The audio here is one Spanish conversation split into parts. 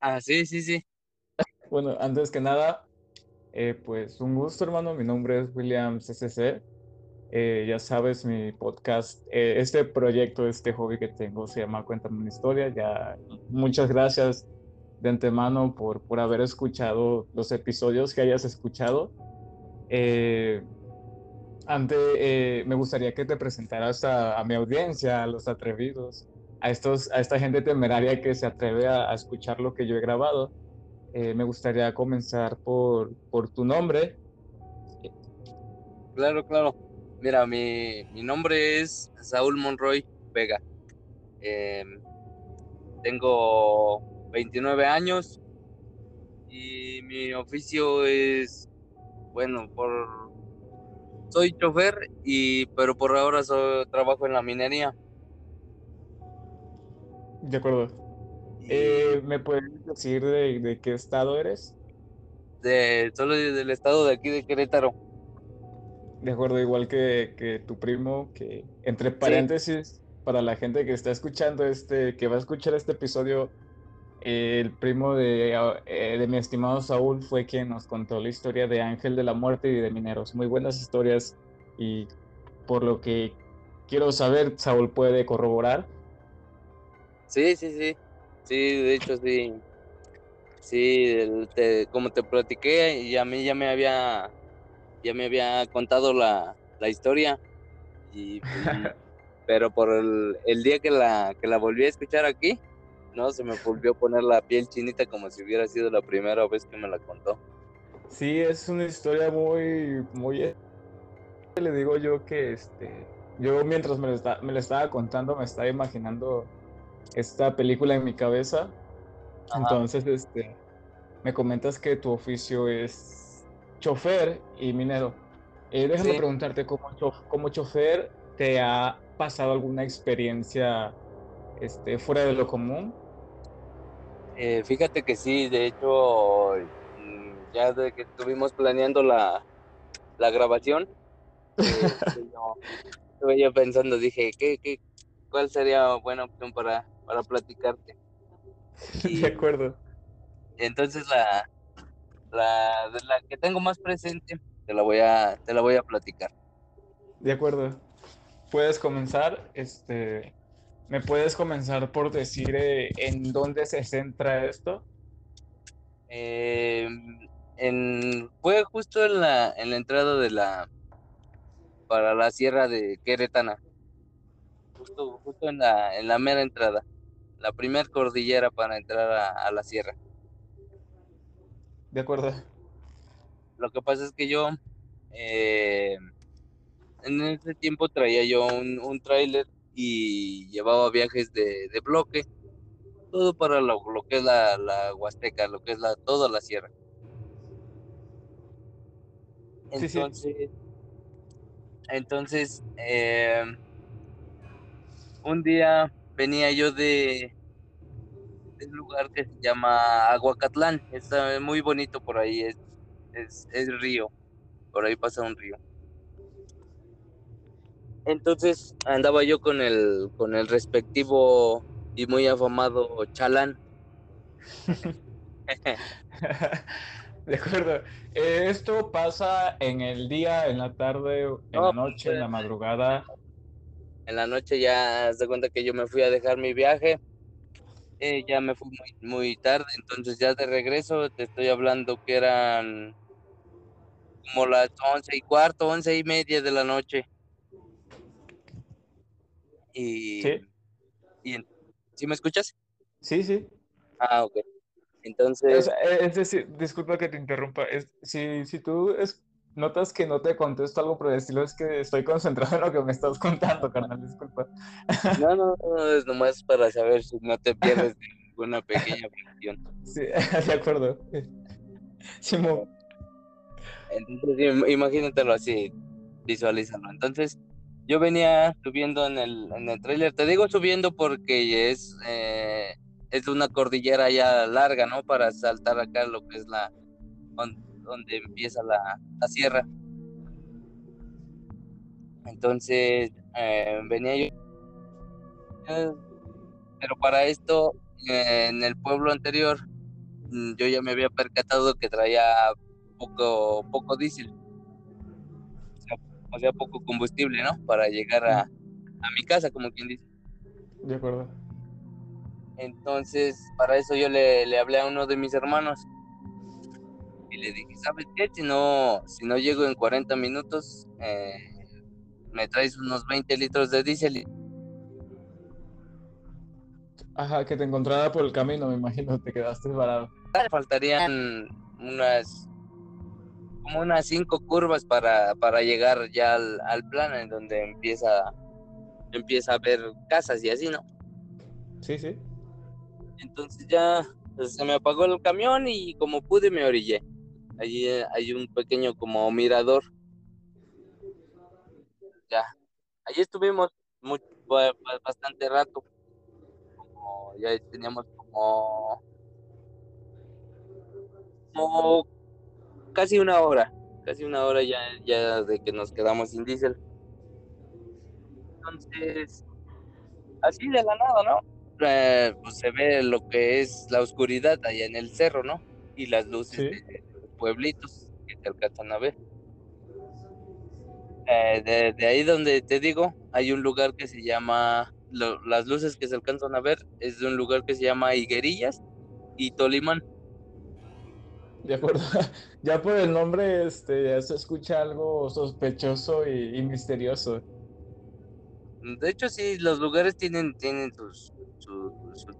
Ah, sí, sí, sí. Bueno, antes que nada, eh, pues un gusto, hermano. Mi nombre es William CCC. Eh, ya sabes, mi podcast, eh, este proyecto, este hobby que tengo se llama Cuéntame una historia. Ya, muchas gracias de antemano por, por haber escuchado los episodios que hayas escuchado. antes, me gustaría que te presentaras a, a, mi audiencia, a los atrevidos, a, estos, a esta gente temeraria que se atreve a, escuchar lo que yo he grabado. Eh, me gustaría comenzar por, por tu nombre. Claro, claro. Mira, mi, mi nombre es Saúl Monroy Vega. Eh, tengo 29 años y mi oficio es, bueno, por soy chofer y pero por ahora soy, trabajo en la minería. De acuerdo. Eh, ¿Me puedes decir de, qué estado eres? De, solo del estado de aquí de Querétaro. De acuerdo, igual que, tu primo, que entre paréntesis, para la gente que está escuchando este, que va a escuchar este episodio, el primo de, eh, de mi estimado Saúl fue quien nos contó la historia de Ángel de la Muerte y de Mineros. Muy buenas historias y por lo que quiero saber, Saúl puede corroborar. Sí, sí, sí. Sí, de hecho sí. Sí, como te platiqué, y a mí ya me había ya me había contado la, historia. Y, pero por el, día que la, que la volví a escuchar aquí, no, se me volvió a poner la piel chinita como si hubiera sido la primera vez que me la contó. Sí, es una historia muy, muy le digo yo que este yo mientras me me lo estaba contando me estaba imaginando esta película en mi cabeza. Entonces, este, me comentas que tu oficio es chofer y minero. Eh, déjame preguntarte, ¿cómo como chofer, ¿te ha pasado alguna experiencia este, fuera de lo común? Eh, fíjate que sí, de hecho, mm, ya de que estuvimos planeando la, la grabación, eh, estuve yo pensando, dije, ¿qué, qué, ¿cuál sería buena opción para para platicarte. de acuerdo. Entonces la, la, la que tengo más presente te la voy a, te la voy a platicar. De acuerdo. Puedes comenzar, este, ¿me puedes comenzar por decir eh, en dónde se centra esto? Em, en, fue justo en la, en la entrada de la, para la sierra de Queretana. Justo, justo en la, en la mera entrada la primer cordillera para entrar a, la sierra. De acuerdo. Lo que pasa es que yo eh, en ese tiempo traía yo un, un tráiler y llevaba viajes de, bloque, todo para lo, que es la, la, Huasteca, lo que es la, toda la sierra. Entonces, entonces eh, un día venía yo de, un lugar que se llama Aguacatlán. Está muy bonito por ahí, es, es, río. Por ahí pasa un río. Entonces andaba yo con el, con el respectivo y muy afamado chalán. De acuerdo. Eh, ¿Esto pasa en el día, en la tarde, en la noche, en la madrugada? En la noche ya se cuenta que yo me fui a dejar mi viaje. Eh, ya me fui muy, muy tarde, entonces ya de regreso te estoy hablando que eran como las once y cuarto, once y media de la noche. Y, ¿Sí? y ¿Sí me escuchas? Sí, sí. Ah, ok. Entonces... es decir, disculpa que te interrumpa. Es, si, si tú es, notas que no te contesto algo por el estilo, es que estoy concentrado en lo que me estás contando, carnal, disculpa. No, no, no, es nomás para saber si no te pierdes ninguna pequeña fricción. Sí, de acuerdo. Entonces, imagínatelo así, visualízalo. Entonces, yo venía subiendo en el, en el trailer, te digo subiendo porque es, eh, es una cordillera ya larga, ¿no? Para saltar acá lo que es la donde empieza la, sierra. Entonces eh, venía yo, pero para esto en el pueblo anterior mm, yo ya me había percatado que traía poco, poco diésel. O sea, poco combustible, ¿no? Para llegar a, a mi casa, como quien dice. De acuerdo. Entonces, para eso yo le, le hablé a uno de mis hermanos y le dije, ¿sabes qué? Si no, si no llego en 40 minutos, eh, me traes unos 20 litros de diésel. Ajá, que te encontrara por el camino, me imagino, te quedaste varado. Faltarían unas como unas cinco curvas para, para llegar ya al, al plan en donde empieza empieza a ver casas y así, ¿no? Sí, sí. Entonces ya pues, se me apagó el camión y como pude me orillé. Allí eh, hay un pequeño como mirador. Ya. Allí estuvimos muy, bastante rato. Como ya teníamos como, como casi una hora. Casi una hora ya, ya de que nos quedamos sin diésel. Entonces, así de la nada, ¿no? Eh, pues se ve lo que es la oscuridad allá en el cerro, ¿no? Y las luces de, pueblitos que se alcanzan a ver. Eh, de, ahí donde te digo, hay un lugar que se llama, las luces que se alcanzan a ver es de un lugar que se llama Higuerillas y Tolimán. De acuerdo, ya por el nombre este, ya se escucha algo sospechoso y, misterioso. De hecho, sí, los lugares tienen, tienen sus, sus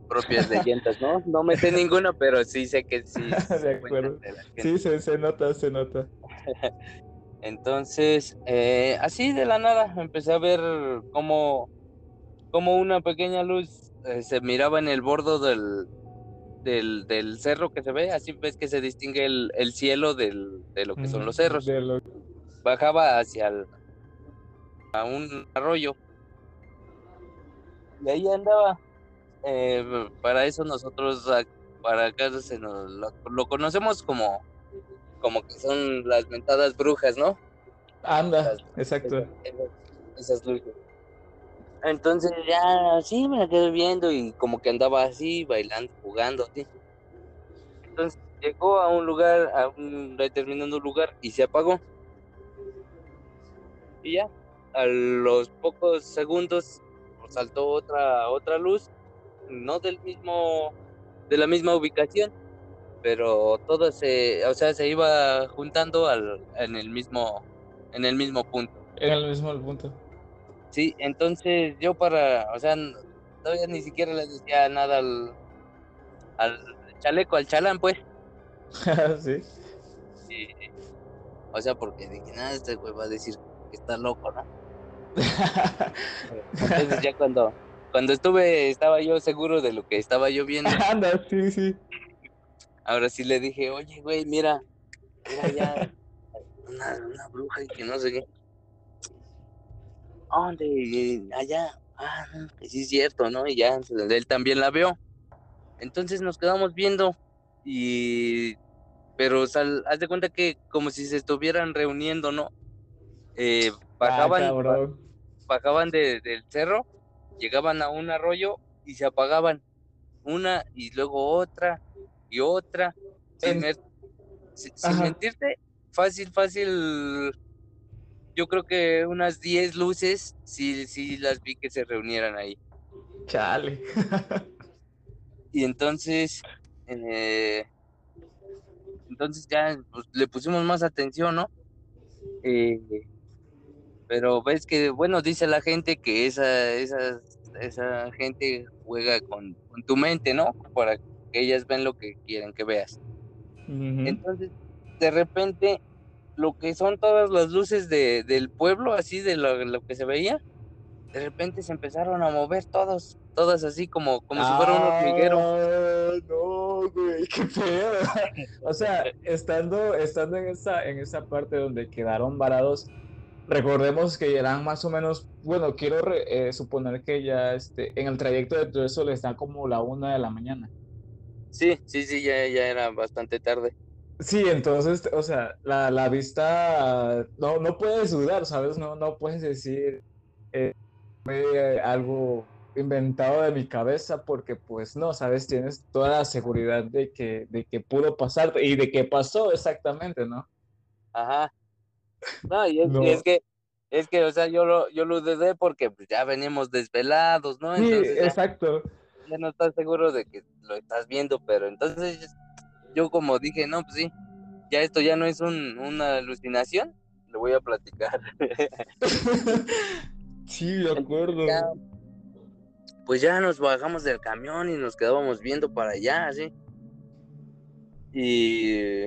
propias leyendas, ¿no? No me sé ninguna, pero sí sé que sí. de acuerdo. sí, se, nota, se nota. Entonces, eh, así de la nada, empecé a ver como, como una pequeña luz eh, se miraba en el bordo del, del, del, cerro que se ve, así ves que se distingue el, el cielo del, de lo que son los cerros. Bajaba hacia el, a un arroyo. Y ahí andaba eh, para eso nosotros, para acá se nos, lo, conocemos como, como que son las mentadas brujas, ¿no? Anda, exacto. Esas, luces. Entonces ya, sí, me la quedé viendo y como que andaba así, bailando, jugando, así. Entonces llegó a un lugar, a un determinado lugar y se apagó. Y ya, a los pocos segundos saltó otra, otra luz no del mismo, de la misma ubicación, pero todo se, o sea, se iba juntando al, en el mismo, en el mismo punto. En el mismo punto. Sí, entonces yo para, o sea, todavía ni siquiera le decía nada al, al chaleco, al chalán, pues. sí. sí. O sea, porque dije, nada, este güey va a decir que está loco, ¿no? entonces ya cuando cuando estuve, estaba yo seguro de lo que estaba yo viendo. Anda, sí, sí. Ahora sí le dije, oye, güey, mira, mira ya una, bruja y que no sé qué. ¿Dónde? Allá. Ah, sí es cierto, ¿no? Y ya, él también la vio. Entonces nos quedamos viendo y... Pero sal, haz de cuenta que como si se estuvieran reuniendo, ¿no? Eh, ah, bajaban, bajaban de, del cerro llegaban a un arroyo y se apagaban una y luego otra y otra. Sin, mentirte, fácil, fácil. Yo creo que unas 10 luces sí, sí las vi que se reunieran ahí. Chale. y entonces, eh, entonces ya pues, le pusimos más atención, ¿no? Eh, pero ves que, bueno, dice la gente que esa, esa, esa gente juega con, tu mente, ¿no? Para que ellas ven lo que quieren que veas. Entonces, de repente, lo que son todas las luces de, del pueblo, así de lo, que se veía, de repente se empezaron a mover todos, todas así como, como si fuera un hormiguero. Ah, no, güey, qué feo. o sea, estando, estando en esa, en esa parte donde quedaron varados, Recordemos que eran más o menos, bueno, quiero eh, suponer que ya este, en el trayecto de todo eso le está como la una de la mañana. Sí, sí, sí, ya, ya era bastante tarde. Sí, entonces, o sea, la, la vista, no, no puedes dudar, ¿sabes? No, no puedes decir eh, algo inventado de mi cabeza porque pues no, sabes, tienes toda la seguridad de que, de que pudo pasar y de que pasó exactamente, ¿no? Ajá. No, y es, que, es que, o sea, yo lo, yo lo dudé porque pues, ya venimos desvelados, ¿no? sí, exacto. Ya no estás seguro de que lo estás viendo, pero entonces yo como dije, no, pues sí, ya esto ya no es un, una alucinación, le voy a platicar. sí, de acuerdo. pues ya nos bajamos del camión y nos quedábamos viendo para allá, así. Y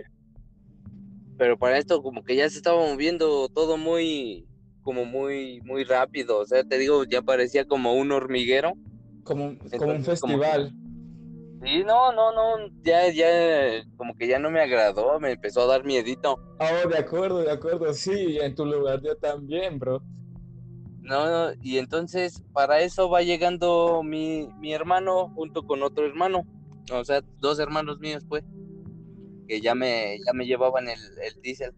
pero para esto como que ya se estaba moviendo todo muy como muy muy rápido, o sea, te digo, ya parecía como un hormiguero, como, como un festival. sí, no, no, no, ya ya como que ya no me agradó, me empezó a dar miedito. Oh, de acuerdo, de acuerdo, sí, en tu lugar yo también, bro. No, no, y entonces para eso va llegando mi, mi hermano junto con otro hermano, o sea, dos hermanos míos, pues que ya me, ya me llevaban el, el diésel.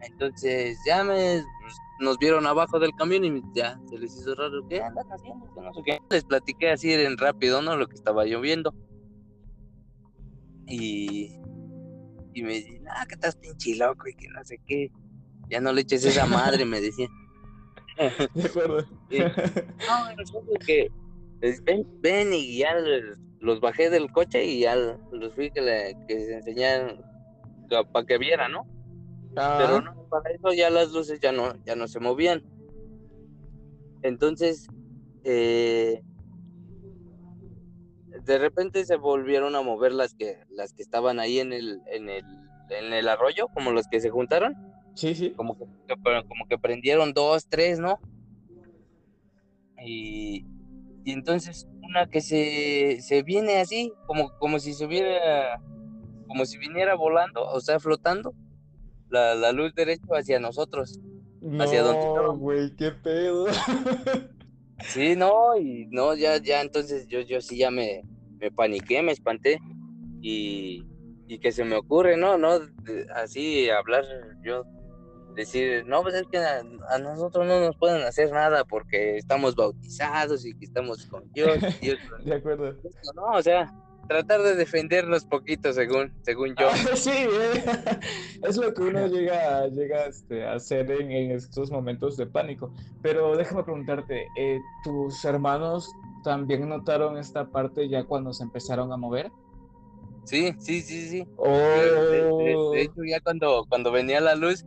Entonces ya me pues, nos vieron abajo del camión y ya se les hizo raro, ¿qué andan haciendo? no sé qué. Les platiqué así en rápido, ¿no? Lo que estaba lloviendo. Y, y me dicen, ah, que estás pinche loco y que no sé qué. Ya no le eches esa madre, me decían. De acuerdo. no, no, que ven, ven y ya los bajé del coche y ya los fui que, le, que se enseñaran para que vieran, ¿no? Pero no, para eso ya las luces ya no, ya no se movían. Entonces, eh, de repente se volvieron a mover las que, las que estaban ahí en el, en el, en el arroyo, como los que se juntaron. Sí, sí. Como que, como que prendieron dos, tres, ¿no? Y, y entonces una que se, se viene así, como, como si se hubiera, como si viniera volando, o sea, flotando, la, la luz derecha hacia nosotros. hacia donde güey, qué pedo. sí, no, y no, ya, ya, entonces yo, yo sí ya me, me paniqué, me espanté, y, y que se me ocurre, ¿no? ¿no? Así hablar yo decir, no, pues es que a, nosotros no nos pueden hacer nada porque estamos bautizados y que estamos con Dios. de acuerdo. No, o sea, tratar de defendernos poquito según, según yo. sí, es lo que uno llega, llega este, a hacer en, estos momentos de pánico. Pero déjame preguntarte, eh, ¿tus hermanos también notaron esta parte ya cuando se empezaron a mover? Sí, sí, sí, sí. Oh. De, hecho, ya cuando, cuando venía la luz,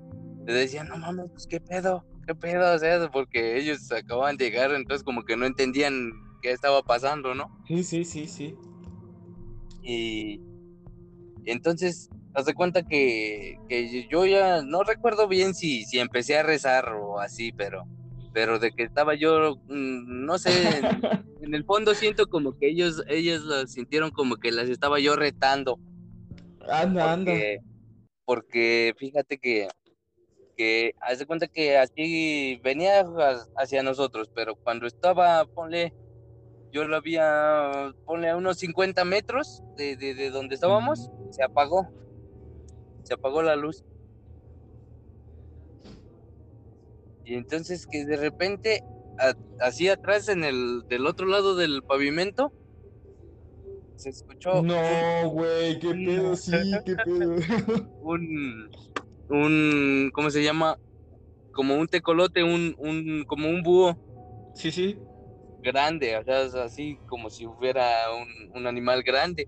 le decían, no mames, pues qué pedo, qué pedo, o sea, porque ellos acababan de llegar, entonces como que no entendían qué estaba pasando, ¿no? Sí, sí, sí, sí. Y, entonces, haz de cuenta que, que, yo ya no recuerdo bien si, si empecé a rezar o así, pero, pero de que estaba yo, mm, no sé, en, el fondo siento como que ellos, ellos lo sintieron como que las estaba yo retando. Anda, anda. Porque fíjate que que haz de cuenta que así venía hacia nosotros, pero cuando estaba, ponle, yo lo había, ponle a unos 50 metros de, de, donde estábamos, se apagó, se apagó la luz. Y entonces que de repente, así atrás en el, del otro lado del pavimento, se escuchó. No, güey, qué pedo, sí, qué pedo. un, un, ¿cómo se llama? Como un tecolote, un, un, como un búho. Sí, sí. Grande, o sea, así como si fuera un, un animal grande.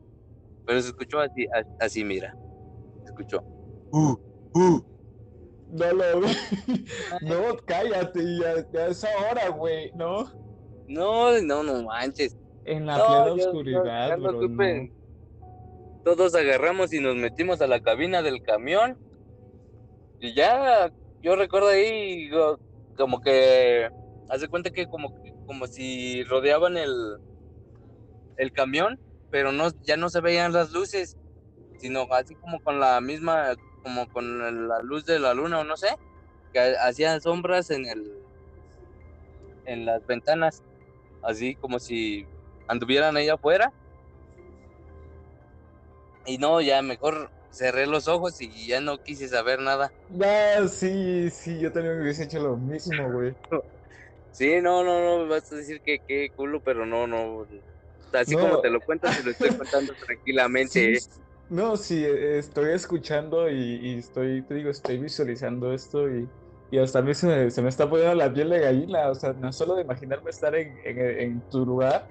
Pero se escuchó así, así, mira. Se escuchó. Uh, uh. No lo No, cállate, ya, ya es ahora, güey, ¿no? No, no, no manches. En la plena oscuridad, bro, Todos agarramos y nos metimos a la cabina del camión y ya, yo recuerdo ahí como que, hace cuenta que como, como si rodeaban el, el camión, pero no, ya no se veían las luces, sino así como con la misma, como con la luz de la luna o no sé, que hacían sombras en el, en las ventanas, así como si anduvieran ahí afuera. Y no, ya mejor cerré los ojos y ya no quise saber nada. Ah, sí, sí, yo también me hubiese hecho lo mismo, güey. Sí, no, no, no, vas a decir que qué culo, pero no, no. Así como te lo cuento, te lo estoy contando tranquilamente. ¿eh? no, sí, estoy escuchando y, estoy, te digo, estoy visualizando esto y, hasta a mí se me, está poniendo la piel de gallina, o sea, no solo de imaginarme estar en, en tu lugar,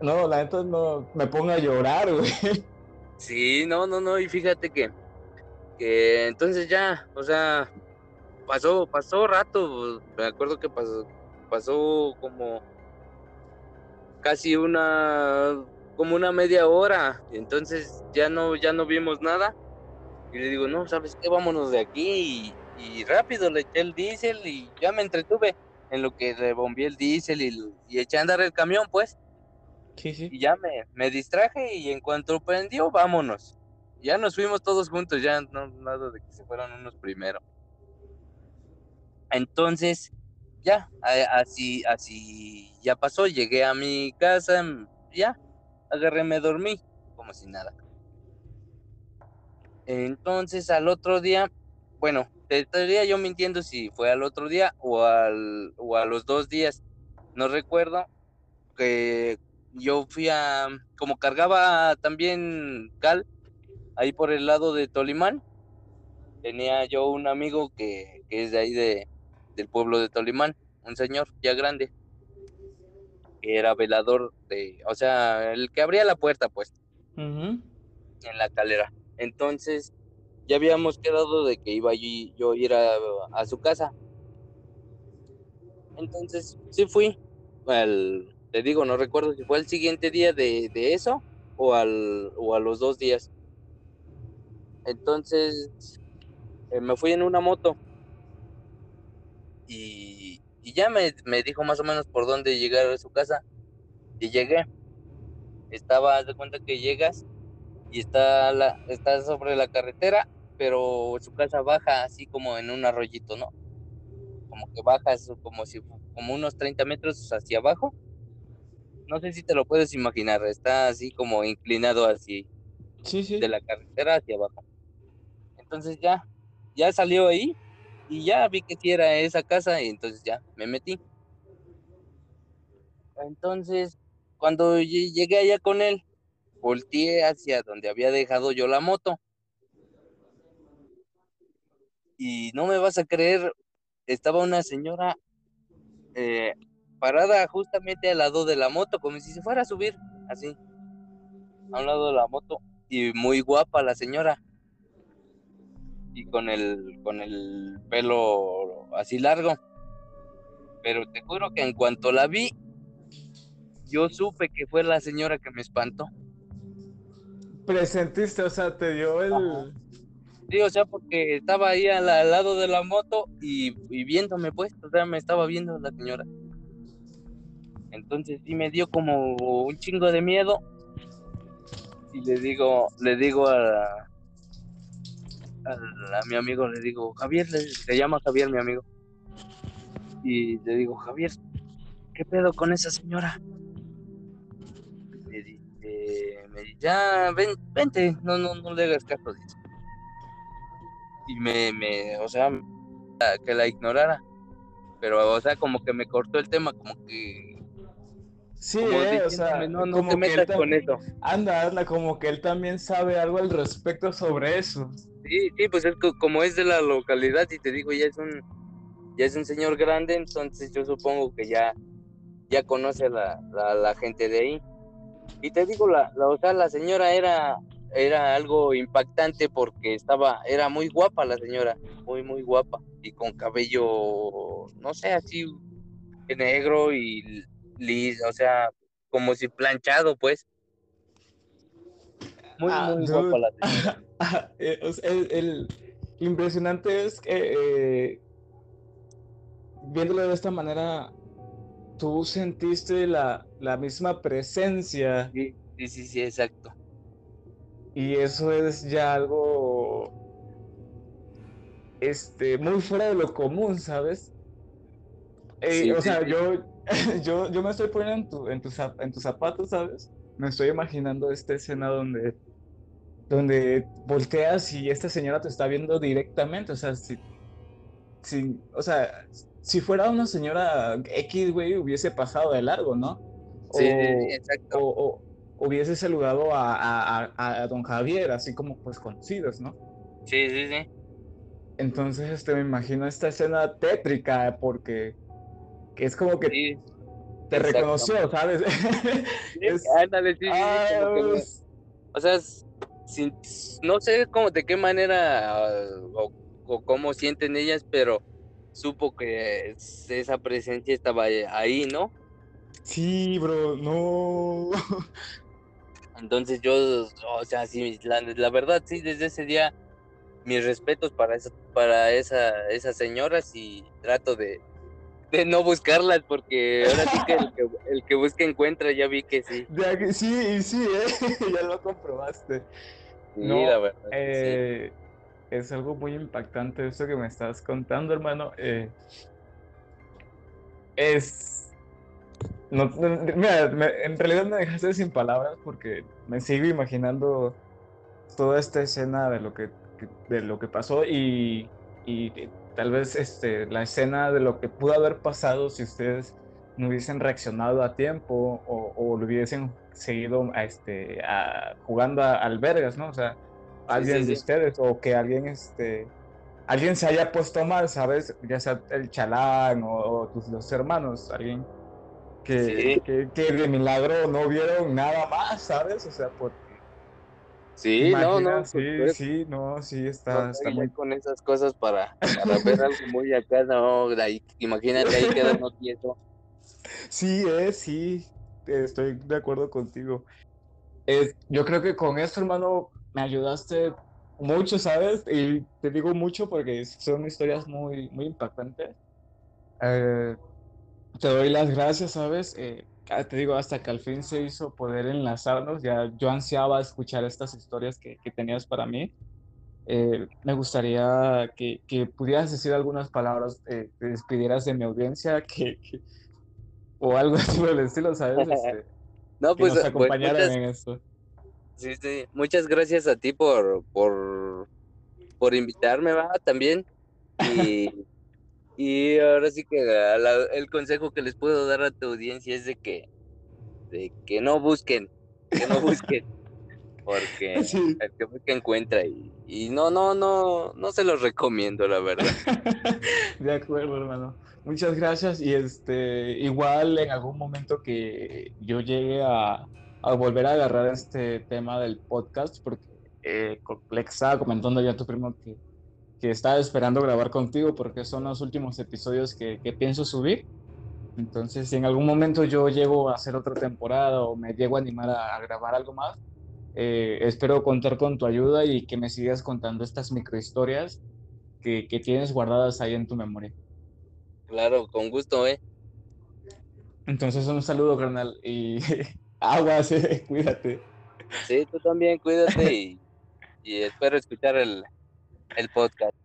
no, la neta no me pongo a llorar, güey. Sí, no, no, no, y fíjate que, que entonces ya, o sea, pasó, pasó rato, me acuerdo que pasó, pasó como casi una, como una media hora, entonces ya no, ya no vimos nada, y le digo, no, ¿sabes qué? Vámonos de aquí, y, rápido le eché el diésel, y ya me entretuve en lo que rebombié el diésel y, y eché a andar el camión, pues, y ya me, me distraje y en cuanto prendió, vámonos. Ya nos fuimos todos juntos, ya no nada de que se fueran unos primero. Entonces, ya, así, así ya pasó, llegué a mi casa, ya, agarré, me dormí, como si nada. Entonces al otro día, bueno, te estaría yo mintiendo si fue al otro día o, al, o a los dos días, no recuerdo, que yo fui a, como cargaba también cal, ahí por el lado de Tolimán, tenía yo un amigo que, es de ahí de, del pueblo de Tolimán, un señor ya grande, que era velador de, o sea, el que abría la puerta, pues, en la calera. Entonces, ya habíamos quedado de que iba allí, yo ir a, a su casa. Entonces, sí fui al, te digo, no recuerdo si fue el siguiente día de, eso o, al, o a los dos días. Entonces eh, me fui en una moto y, ya me, dijo más o menos por dónde llegar a su casa y llegué. Estaba, de cuenta que llegas y está, la, está sobre la carretera, pero su casa baja así como en un arroyito, ¿no? Como que baja como si como unos 30 metros hacia abajo no sé si te lo puedes imaginar, está así como inclinado así de la carretera hacia abajo. Entonces ya, ya salió ahí y ya vi que sí era esa casa y entonces ya me metí. Entonces, cuando llegué allá con él, volteé hacia donde había dejado yo la moto. Y no me vas a creer, estaba una señora eh, parada justamente al lado de la moto, como si se fuera a subir, así, a un lado de la moto, y muy guapa la señora, y con el, con el pelo así largo, pero te juro que en cuanto la vi, yo supe que fue la señora que me espantó. Presentiste, o sea, te dio el... Sí, o sea, porque estaba ahí al, lado de la moto y, y, viéndome, pues, o sea, me estaba viendo la señora. Entonces sí me dio como un chingo de miedo. Y le digo, le digo a, a, mi amigo, le digo, Javier, le, llama Javier mi amigo. Y le digo, Javier, ¿qué pedo con esa señora? Me dice, me dice, ya, ven, vente, no, no, no le hagas caso, dice. Y me, me, o sea, que la ignorara. Pero, o sea, como que me cortó el tema, como que Sí, eh, o sea, no, no te metas con eso. Anda, anda, como que él también sabe algo al respecto sobre eso. Sí, sí, pues es como es de la localidad y te digo, ya es un ya es un señor grande, entonces yo supongo que ya ya conoce a la, la, gente de ahí. Y te digo, la, la, o sea, la señora era era algo impactante porque estaba era muy guapa la señora, muy muy guapa y con cabello no sé, así negro y o sea, como si planchado, pues. Muy, ah, muy guapo la eh, el, impresionante es que, eh, viéndolo de esta manera, tú sentiste la, la misma presencia. Sí, sí, sí, exacto. Y eso es ya algo este, muy fuera de lo común, ¿sabes? Eh, o sea, yo, yo, yo me estoy poniendo en, tu, en, tus zapatos, ¿sabes? Me estoy imaginando esta escena donde, donde volteas y esta señora te está viendo directamente, o sea, si, sin, o sea, si fuera una señora X, güey, hubiese pasado de largo, ¿no? Sí, exacto. O, hubiese saludado a, a, don Javier, así como pues conocidos, ¿no? Sí, sí, sí. Entonces, este, me imagino esta escena tétrica, porque que es como que te reconoció, ¿sabes? ándale, sí, o sea, no sé cómo, de qué manera o, cómo sienten ellas, pero supo que esa presencia estaba ahí, ¿no? Sí, bro, no. Entonces yo, o sea, sí, la, verdad, sí, desde ese día, mis respetos para esa, para esa, esas señoras y trato de, de no buscarlas porque ahora sí que el, que busca encuentra, ya vi que sí. sí, sí, ¿eh? ya lo comprobaste. no, la verdad. Eh, es algo muy impactante esto que me estás contando, hermano. Eh, es... No, mira, en realidad me dejaste sin palabras porque me sigo imaginando toda esta escena de lo que, de lo que pasó y, y tal vez este, la escena de lo que pudo haber pasado si ustedes no hubiesen reaccionado a tiempo o, lo hubiesen seguido a este, a, jugando a, albergas, ¿no? O sea, alguien de ustedes o que alguien, este, alguien se haya puesto mal, ¿sabes? Ya sea el chalán o, tus dos hermanos, alguien que, que, que, de milagro no vieron nada más, ¿sabes? O sea, por Sí, no, no. Sí, sí, no, sí, está, está muy... con esas cosas para, para ver algo muy acá, no, ahí, imagínate ahí quedando quieto. Sí, eh, sí, estoy de acuerdo contigo. Eh, yo creo que con esto, hermano, me ayudaste mucho, ¿sabes? Y te digo mucho porque son historias muy, muy impactantes. Eh, te doy las gracias, ¿sabes? Eh, te digo, hasta que al fin se hizo poder enlazarnos, ya yo ansiaba escuchar estas historias que, que tenías para mí. Eh, me gustaría que, que, pudieras decir algunas palabras, eh, te despidieras de mi audiencia, que, o algo así por el estilo, ¿sabes? Este, no, pues, que nos pues, acompañaran en esto. Sí, sí, muchas gracias a ti por, por, por invitarme, va, también. Y y ahora sí que el consejo que les puedo dar a tu audiencia es de que, de que no busquen, que no busquen, porque el que busca encuentra y, y no, no, no, no se los recomiendo, la verdad. de acuerdo, hermano. Muchas gracias y este, igual en algún momento que yo llegue a, a volver a agarrar este tema del podcast, porque eh, estaba comentando ya a tu primo que que estaba esperando grabar contigo porque son los últimos episodios que, pienso subir. Entonces, si en algún momento yo llego a hacer otra temporada o me llego a animar a, grabar algo más, eh, espero contar con tu ayuda y que me sigas contando estas microhistorias que, que tienes guardadas ahí en tu memoria. Claro, con gusto, ¿eh? Entonces, un saludo, carnal, y aguas, eh, cuídate. Sí, tú también, cuídate y, y espero escuchar el, el podcast.